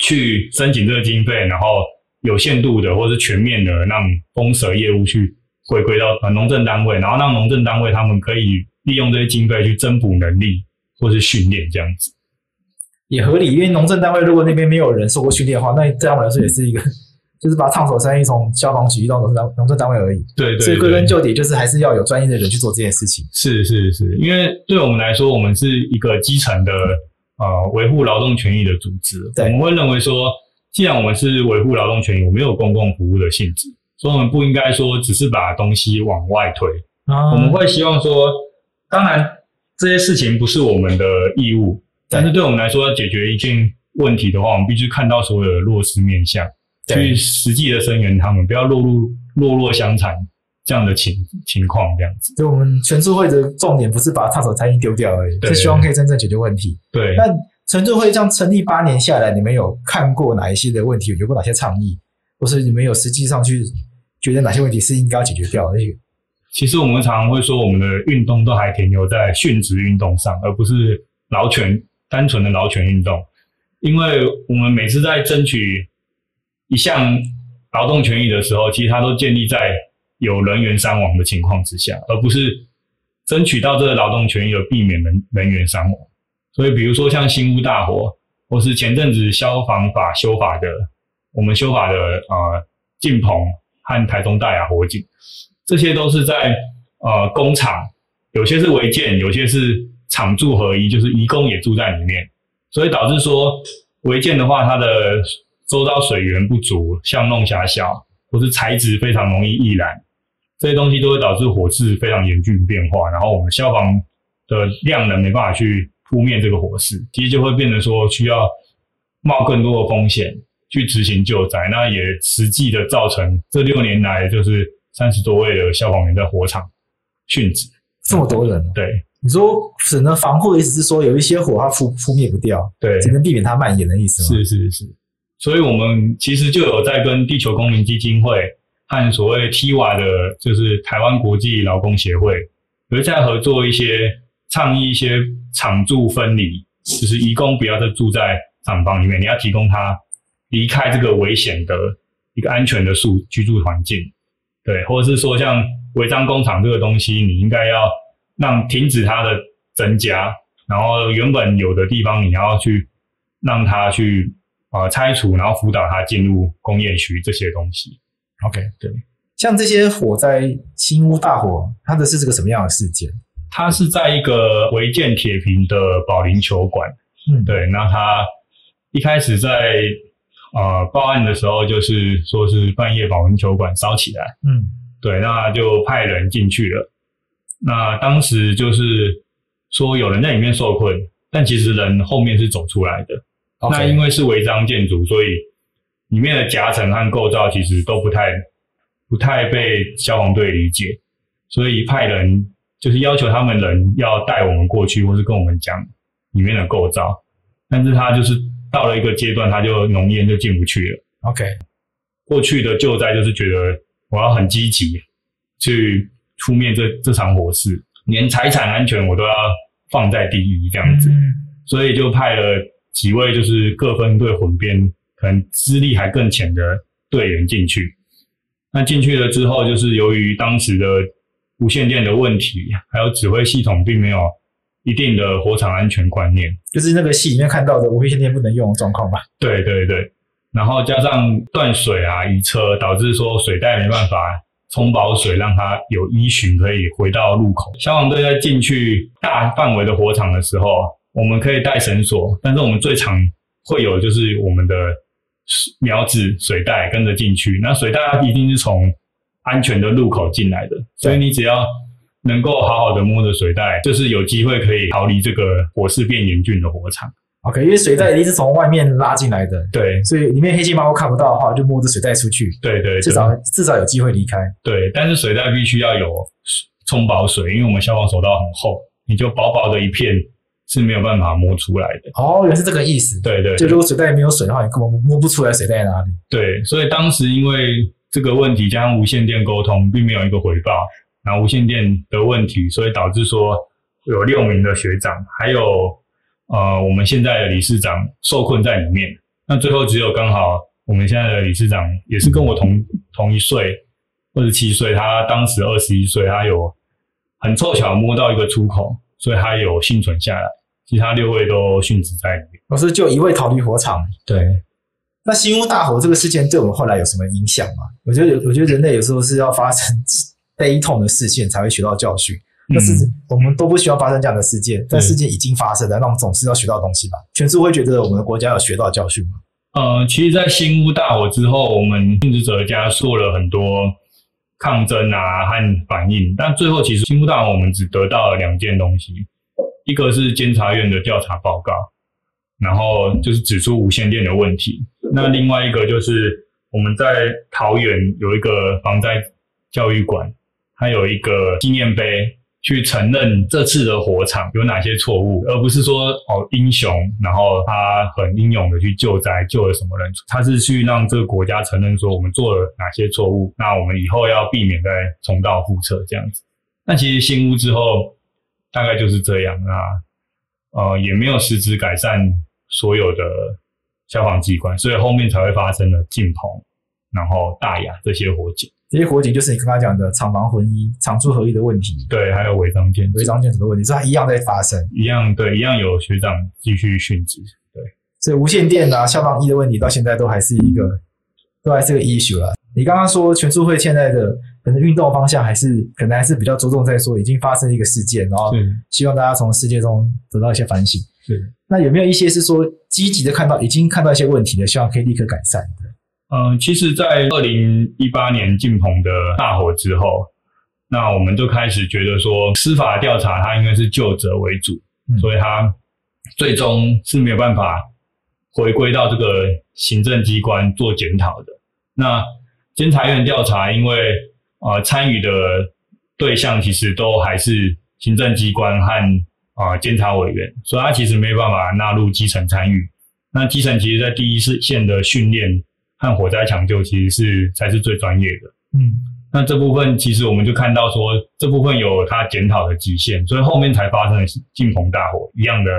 去申请这个经费，然后有限度的或是全面的让风蛇业务去回归到呃农政单位，然后让农政单位他们可以利用这些经费去增补能力或是训练这样子，也合理。因为农政单位如果那边没有人受过训练的话，那这样来说也是一个，就是把烫手山芋从消防局移到农政农政单位而已。对，对对。所以归根究底，就是还是要有专业的人去做这件事情。是是是，因为对我们来说，我们是一个基层的。呃，维护劳动权益的组织，我们会认为说，既然我们是维护劳动权益，我们有公共服务的性质，所以我们不应该说只是把东西往外推。啊、我们会希望说，当然这些事情不是我们的义务，但是对我们来说，要解决一件问题的话，我们必须看到所有的弱势面向，去实际的声援他们，不要落入落落相残。这样的情情况，这样子，就我们全社会的重点不是把烫手餐厅丢掉而已，是希望可以真正解决问题。对，那全促会这样成立八年下来，你们有看过哪一些的问题？有过哪些倡议，或是你们有实际上去觉得哪些问题是应该要解决掉的？其实我们常常会说，我们的运动都还停留在殉职运动上，而不是劳权单纯的劳权运动，因为我们每次在争取一项劳动权益的时候，其实它都建立在。有人员伤亡的情况之下，而不是争取到这个劳动权益而避免人人员伤亡。所以，比如说像新屋大火，或是前阵子消防法修法的，我们修法的呃晋鹏和台中大雅火警，这些都是在呃工厂，有些是违建，有些是厂住合一，就是移工也住在里面，所以导致说违建的话，它的周遭水源不足、巷弄狭小，或是材质非常容易易燃，这些东西都会导致火势非常严峻变化。然后我们消防的量能没办法去扑灭这个火势，其实就会变成说需要冒更多的风险去执行救灾。那也实际的造成这六年来就是三十多位的消防员在火场殉职，这么多人。对，你说只能防护的意思是说有一些火它扑扑灭不掉，对，只能避免它蔓延的意思吗？是是是。所以我们其实就有在跟地球公民基金会和所谓 TIWA 的，就是台湾国际劳工协会，有在合作一些倡议一些厂住分离，就是移工不要再住在厂房里面，你要提供他离开这个危险的一个安全的住居住环境，对，或者是说像违章工厂这个东西，你应该要让停止它的增加，然后原本有的地方你要去让它去。啊、呃，拆除，然后辅导它进入工业区这些东西。OK，对，像这些火灾，新屋大火，它的是这个什么样的事件？它是在一个违建铁皮的保龄球馆。嗯，对。那它一开始在呃报案的时候，就是说是半夜保龄球馆烧起来。嗯，对。那就派人进去了。那当时就是说有人在里面受困，但其实人后面是走出来的。那因为是违章建筑，所以里面的夹层和构造其实都不太不太被消防队理解，所以派人就是要求他们人要带我们过去，或是跟我们讲里面的构造。但是他就是到了一个阶段，他就浓烟就进不去了。OK，过去的救灾就是觉得我要很积极去出面这这场火势，连财产安全我都要放在第一这样子，嗯、所以就派了。几位就是各分队混编，可能资历还更浅的队员进去。那进去了之后，就是由于当时的无线电的问题，还有指挥系统并没有一定的火场安全观念，就是那个戏里面看到的无线电不能用的状况吧？对对对。然后加上断水啊、移车，导致说水带没办法冲饱水，让它有依循可以回到路口。消防队在进去大范围的火场的时候。我们可以带绳索，但是我们最常会有就是我们的苗子水带跟着进去。那水带一定是从安全的入口进来的，所以你只要能够好好的摸着水袋，就是有机会可以逃离这个火势变严峻的火场。OK，因为水袋一定是从外面拉进来的，对，所以里面黑漆麻乌看不到的话，就摸着水袋出去，对对，对，至少至少有机会离开。对，但是水袋必须要有冲饱水，因为我们消防手道很厚，你就薄薄的一片。是没有办法摸出来的哦，原来是这个意思。对，对对，就如果水袋没有水的话，你根本摸不出来水袋在哪里。对，所以当时因为这个问题加上无线电沟通，并没有一个回报，然后无线电的问题，所以导致说有六名的学长，还有呃我们现在的理事长受困在里面。那最后只有刚好我们现在的理事长也是跟我同同一岁，二十七岁，他当时二十一岁，他有很凑巧摸到一个出口，所以他有幸存下来。其他六位都殉职在里面，老师就一位逃离火场。对，那新屋大火这个事件对我们后来有什么影响吗？我觉得，我觉得人类有时候是要发生悲痛的事件才会学到教训。但是我们都不需要发生这样的事件，但事件已经发生了，那我们总是要学到东西吧？全叔会觉得我们的国家有学到教训吗？呃，其实，在新屋大火之后，我们殉职者家做了很多抗争啊和反应，但最后其实新屋大火我们只得到了两件东西。一个是监察院的调查报告，然后就是指出无线电的问题。那另外一个就是我们在桃园有一个防灾教育馆，他有一个纪念碑，去承认这次的火场有哪些错误，而不是说哦英雄，然后他很英勇的去救灾，救了什么人，他是去让这个国家承认说我们做了哪些错误，那我们以后要避免再重蹈覆辙这样子。那其实新屋之后。大概就是这样啊，呃，也没有实质改善所有的消防机关，所以后面才会发生了敬鹏，然后大雅这些火警。这些火警就是你刚刚讲的厂房混一、厂住合一的问题。对，还有违章建筑、违章建筑的问题，这它一样在发生。一样对，一样有学长继续殉职。对，所以无线电啊、消防一的问题到现在都还是一个，都还是个 issue 啊。你刚刚说全社会现在的可能运动方向还是可能还是比较着重在说已经发生一个事件，然后希望大家从事件中得到一些反省。对。那有没有一些是说积极的看到，已经看到一些问题的，希望可以立刻改善的？嗯，其实，在二零一八年晋鹏的大火之后，那我们就开始觉得说，司法调查它应该是就责为主，嗯、所以它最终是没有办法回归到这个行政机关做检讨的。那监察院调查，因为呃参与的对象其实都还是行政机关和啊监察委员，所以它其实没有办法纳入基层参与。那基层其实在第一线的训练。和火灾抢救其实是才是最专业的，嗯，那这部分其实我们就看到说，这部分有它检讨的极限，所以后面才发生了晋鹏大火一样的，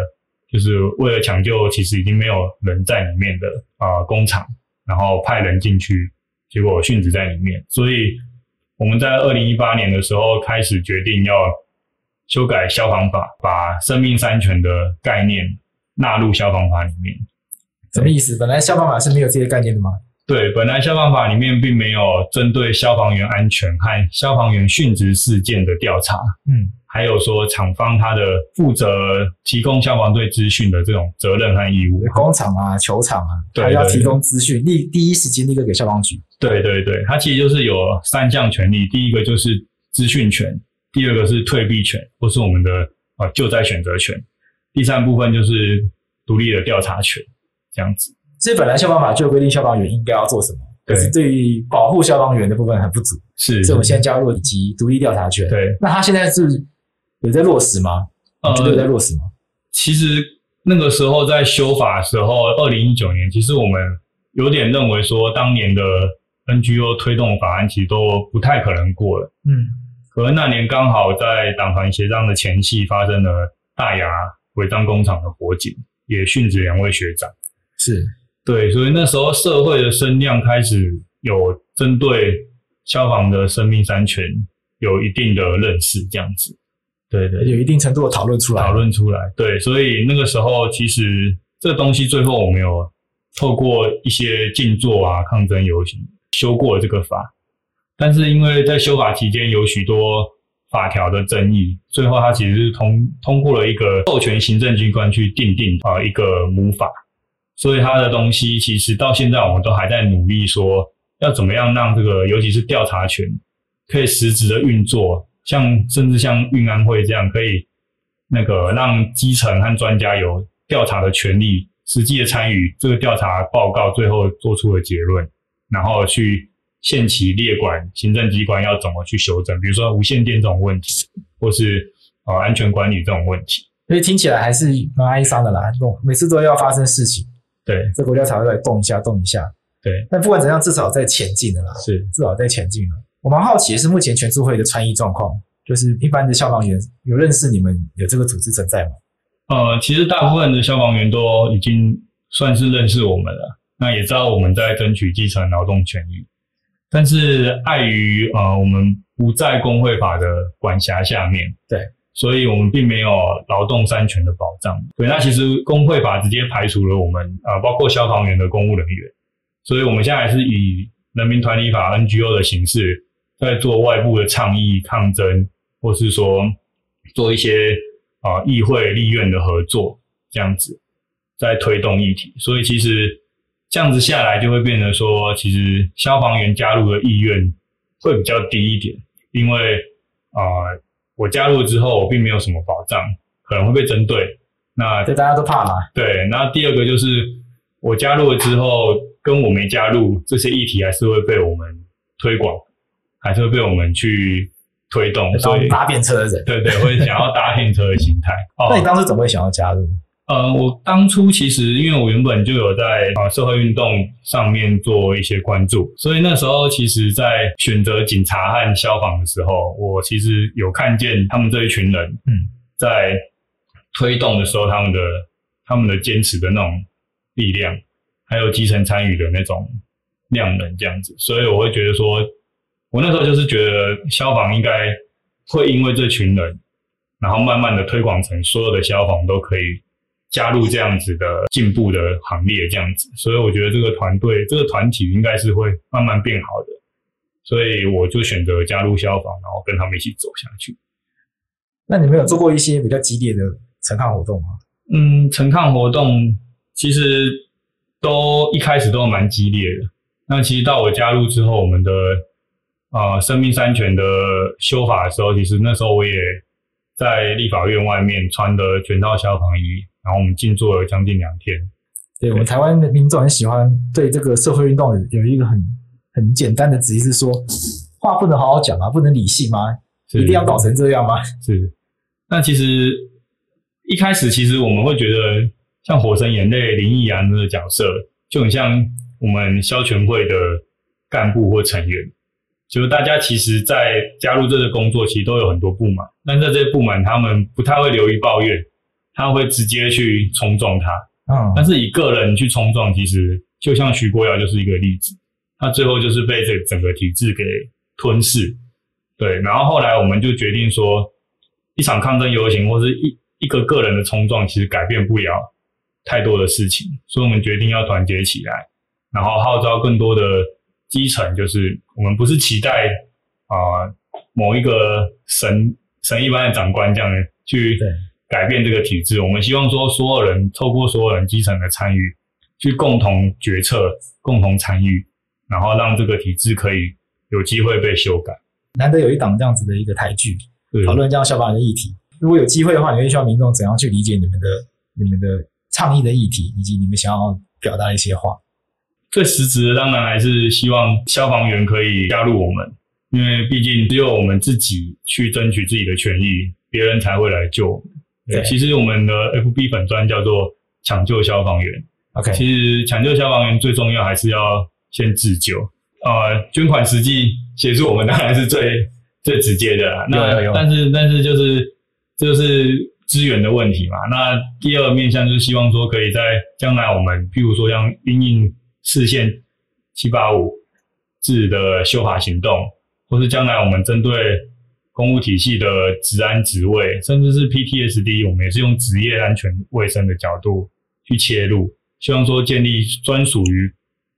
就是为了抢救，其实已经没有人在里面的啊、呃、工厂，然后派人进去，结果殉职在里面，所以我们在二零一八年的时候开始决定要修改消防法，把生命三权的概念纳入消防法里面。什么意思？本来消防法是没有这些概念的吗？对，本来消防法里面并没有针对消防员安全和消防员殉职事件的调查，嗯，还有说厂方他的负责提供消防队资讯的这种责任和义务，工厂啊、球场啊，他要提供资讯，立第一时间立刻给消防局。对对对，它其实就是有三项权利，第一个就是资讯权，第二个是退避权，或是我们的啊救灾选择权，第三部分就是独立的调查权，这样子。所以本来消防法就规定消防员应该要做什么，可是对于保护消防员的部分很不足。是，所以我们现在加入以及独立调查权。对，那他现在是有在落实吗？你觉得有在落实吗？呃，其实那个时候在修法的时候，二零一九年，其实我们有点认为说，当年的 NGO 推动法案其实都不太可能过了。嗯，可能那年刚好在党团协商的前夕，发生了大牙违章工厂的火警，也殉职两位学长。是。对，所以那时候社会的声量开始有针对消防的生命三权有一定的认识，这样子，对对，有一定程度的讨论出来，讨论出来，对，所以那个时候其实这个东西最后我们有透过一些静坐啊、抗争游行修过了这个法，但是因为在修法期间有许多法条的争议，最后它其实是通通过了一个授权行政机关去定定啊一个母法。所以他的东西其实到现在我们都还在努力说要怎么样让这个尤其是调查权可以实质的运作，像甚至像运安会这样可以那个让基层和专家有调查的权利，实际的参与这个调查报告，最后做出的结论，然后去限期列管行政机关要怎么去修正，比如说无线电这种问题，或是呃安全管理这种问题。所以听起来还是蛮哀伤的啦，每次都要发生事情。对，这国家才会来动一下，动一下。对，但不管怎样，至少在前进的啦。是，至少在前进了。我蛮好奇的是，目前全促会的穿衣状况，就是一般的消防员有认识你们有这个组织存在吗？呃，其实大部分的消防员都已经算是认识我们了，那也知道我们在争取基层劳动权益，但是碍于呃我们不在工会法的管辖下面，对。所以我们并没有劳动三权的保障。对，那其实工会法直接排除了我们啊，包括消防员的公务人员。所以我们现在是以人民团体法 NGO 的形式，在做外部的倡议、抗争，或是说做一些啊议会立院的合作，这样子在推动议题。所以其实这样子下来，就会变得说，其实消防员加入的意愿会比较低一点，因为啊。我加入之后，我并没有什么保障，可能会被针对。那这大家都怕嘛？对。那第二个就是，我加入了之后，跟我没加入这些议题，还是会被我们推广，还是会被我们去推动。所以搭便车的人，对对，会想要搭便车的心态。那你当时怎么会想要加入？呃，我当初其实因为我原本就有在啊社会运动上面做一些关注，所以那时候其实，在选择警察和消防的时候，我其实有看见他们这一群人，嗯，在推动的时候，他们的他们的坚持的那种力量，还有基层参与的那种量能这样子，所以我会觉得说，我那时候就是觉得消防应该会因为这群人，然后慢慢的推广成所有的消防都可以。加入这样子的进步的行列，这样子，所以我觉得这个团队、这个团体应该是会慢慢变好的，所以我就选择加入消防，然后跟他们一起走下去。那你们有做过一些比较激烈的晨抗活动吗？嗯，晨抗活动其实都一开始都蛮激烈的。那其实到我加入之后，我们的啊、呃、生命三权的修法的时候，其实那时候我也在立法院外面穿的全套消防衣，然后我们静坐了将近两天。对，我们台湾的民众很喜欢对这个社会运动有一个很很简单的质疑，是说话不能好好讲啊，不能理性吗？一定要搞成这样吗？是。那其实一开始，其实我们会觉得，像火神眼泪林义阳的角色，就很像我们消全会的干部或成员。就是大家其实，在加入这个工作，其实都有很多不满。但在这些不满，他们不太会流于抱怨，他会直接去冲撞他。嗯。但是以个人去冲撞，其实就像徐国尧就是一个例子，他最后就是被这整个体制给吞噬。对。然后后来我们就决定说，一场抗争游行或是一一个个人的冲撞，其实改变不了太多的事情，所以我们决定要团结起来，然后号召更多的。基层就是我们不是期待啊、呃、某一个神神一般的长官这样去改变这个体制，我们希望说所有人透过所有人基层的参与，去共同决策、共同参与，然后让这个体制可以有机会被修改。难得有一档这样子的一个台剧，讨论这样消防员的议题。如果有机会的话，你会希望民众怎样去理解你们的、你们的倡议的议题，以及你们想要表达的一些话？最实质的当然还是希望消防员可以加入我们，因为毕竟只有我们自己去争取自己的权益，别人才会来救我们。对，其实我们的 FB 粉专叫做“抢救消防员”。OK，其实抢救消防员最重要还是要先自救。呃，捐款实际协助我们当然是最 最直接的啦。那但是但是就是就是资源的问题嘛。那第二面向就是希望说可以在将来我们譬如说像因应。视线七八五制的修法行动，或是将来我们针对公务体系的职安职位，甚至是 PTSD，我们也是用职业安全卫生的角度去切入，希望说建立专属于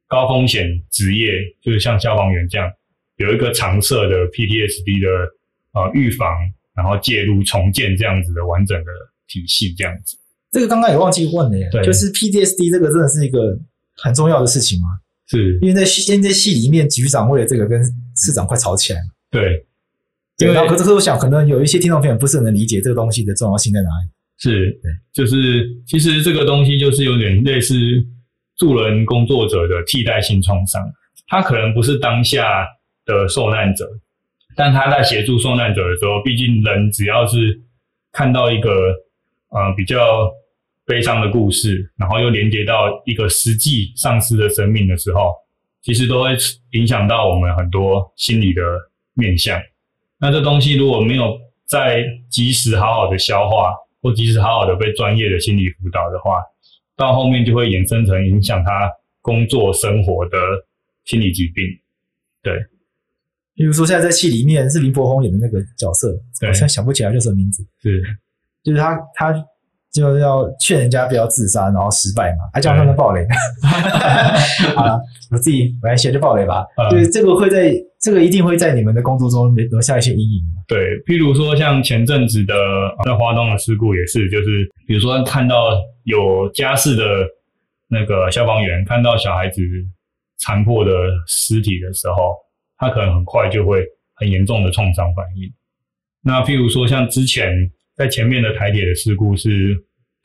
高风险职业，就是像消防员这样，有一个常设的 PTSD 的呃预防，然后介入重建这样子的完整的体系，这样子。这个刚刚也忘记问了耶，对，就是 PTSD 这个真的是一个。很重要的事情吗？是，因为在现在戏里面，局长为了这个跟市长快吵起来了。对，对。然后，可是，是我想，可能有一些听众朋友不是很能理解这个东西的重要性在哪里。是，对，就是其实这个东西就是有点类似助人工作者的替代性创伤。他可能不是当下的受难者，但他在协助受难者的时候，毕竟人只要是看到一个呃比较。悲伤的故事，然后又连接到一个实际丧失的生命的时候，其实都会影响到我们很多心理的面向。那这东西如果没有在及时好好的消化，或及时好好的被专业的心理辅导的话，到后面就会衍生成影响他工作生活的心理疾病。对，比如说现在在戏里面是林柏宏演的那个角色，我现在想不起来叫什么名字。是，就是他他。就要劝人家不要自杀，然后失败嘛，还叫他们暴雷。好了，我自己我来写就暴雷吧。对，这个会在这个一定会在你们的工作中留下一些阴影。对，譬如说像前阵子的在华东的事故也是，就是比如说看到有家室的那个消防员看到小孩子残破的尸体的时候，他可能很快就会很严重的创伤反应。那譬如说像之前。在前面的台铁的事故是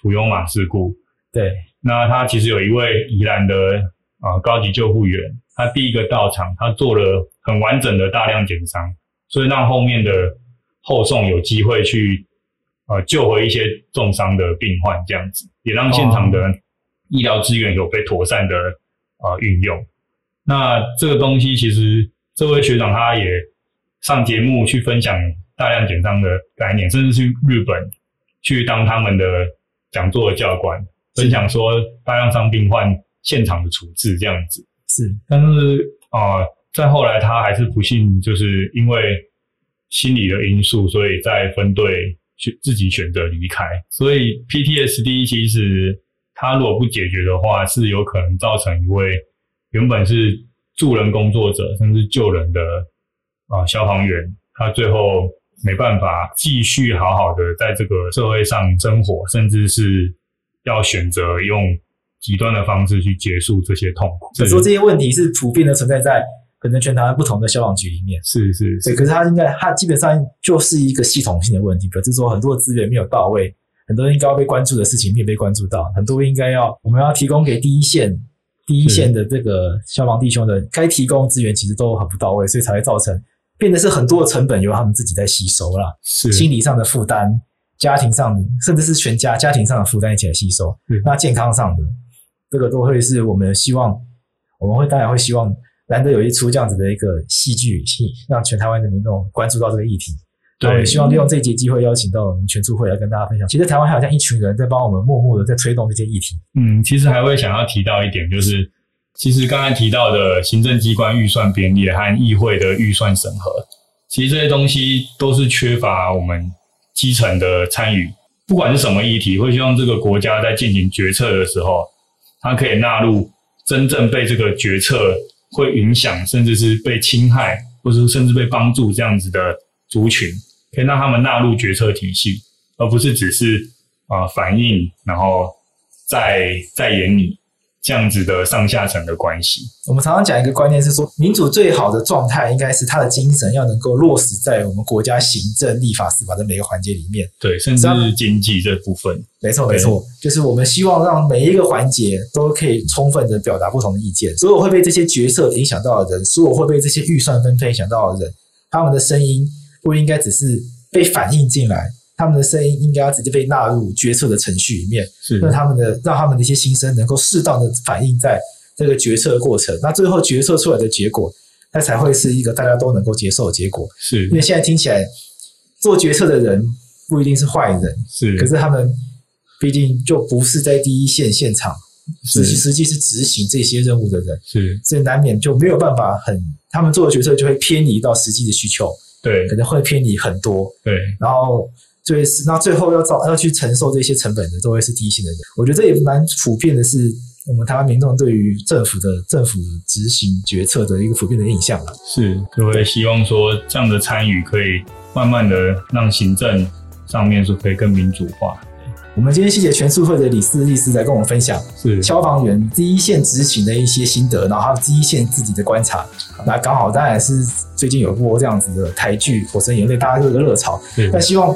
普悠马事故，对，那他其实有一位宜兰的啊、呃、高级救护员，他第一个到场，他做了很完整的大量减伤，所以让后面的后送有机会去呃救回一些重伤的病患，这样子也让现场的医疗资源有被妥善的呃运用。那这个东西其实这位学长他也上节目去分享。大量减伤的概念，甚至去日本去当他们的讲座的教官，分享说大量伤病患现场的处置这样子。是，但是啊、呃，再后来他还是不幸，就是因为心理的因素，所以在分队去自己选择离开。所以 PTSD 其实他如果不解决的话，是有可能造成一位原本是助人工作者甚至救人的啊、呃、消防员，他最后。没办法继续好好的在这个社会上生活，甚至是要选择用极端的方式去结束这些痛苦。所以说这些问题是普遍的存在在可能全台湾不同的消防局里面。是是是，可是它应该它基本上就是一个系统性的问题，可是说很多资源没有到位，很多应该要被关注的事情没有被关注到，很多应该要我们要提供给第一线第一线的这个消防弟兄的该提供资源其实都很不到位，所以才会造成变得是很多的成本由他们自己在吸收了，是心理上的负担。家庭上，甚至是全家家庭上的负担一起来吸收。嗯、那健康上的，这个都会是我们希望，我们会当然会希望，难得有一出这样子的一个戏剧，戏让全台湾的民众关注到这个议题。对，希望利用这一节机会邀请到我们全促会来跟大家分享。其实台湾还有这样一群人在帮我们默默的在推动这些议题。嗯，其实还会想要提到一点，就是其实刚才提到的行政机关预算编列和议会的预算审核，其实这些东西都是缺乏我们。基层的参与，不管是什么议题，会希望这个国家在进行决策的时候，它可以纳入真正被这个决策会影响，甚至是被侵害，或者甚至被帮助这样子的族群，可以让他们纳入决策体系，而不是只是啊、呃、反映，然后再再演你。这样子的上下层的关系，我们常常讲一个观念是说，民主最好的状态应该是它的精神要能够落实在我们国家行政、立法、司法的每个环节里面。对，甚至是经济这部分。没错，没错，就是我们希望让每一个环节都可以充分的表达不同的意见。所有会被这些决策影响到的人，所有会被这些预算分配影响到的人，他们的声音不应该只是被反映进来。他们的声音应该要直接被纳入决策的程序里面，是。让他们的让他们的一些心声能够适当的反映在这个决策的过程，那最后决策出来的结果，那才会是一个大家都能够接受的结果。是，因为现在听起来做决策的人不一定是坏人，是，可是他们毕竟就不是在第一线现场，实际实际是执行这些任务的人，是，所以难免就没有办法很，他们做的决策就会偏离到实际的需求，对，可能会偏离很多，对，然后。对，那最后要造要去承受这些成本的，都会是第一线的人。我觉得这也蛮普遍的，是我们台湾民众对于政府的政府执行决策的一个普遍的印象了。是，就会希望说这样的参与可以慢慢的让行政上面是可以更民主化。我们今天谢谢全促会的李四律师来跟我们分享，是消防员第一线执行的一些心得，然后还有第一线自己的观察。那刚好当然是最近有过这样子的台剧《火神眼泪》，大家都有个热潮，但希望。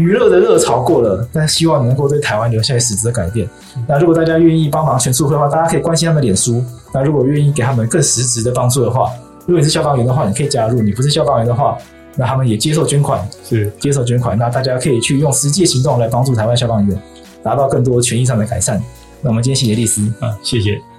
娱乐的热潮过了，但希望能够对台湾留下实质的改变。那如果大家愿意帮忙全促会的话，大家可以关心他们脸书。那如果愿意给他们更实质的帮助的话，如果你是消防员的话，你可以加入；你不是消防员的话，那他们也接受捐款，是接受捐款。那大家可以去用实际行动来帮助台湾消防员，达到更多权益上的改善。那我们今天谢谢律师啊，谢谢。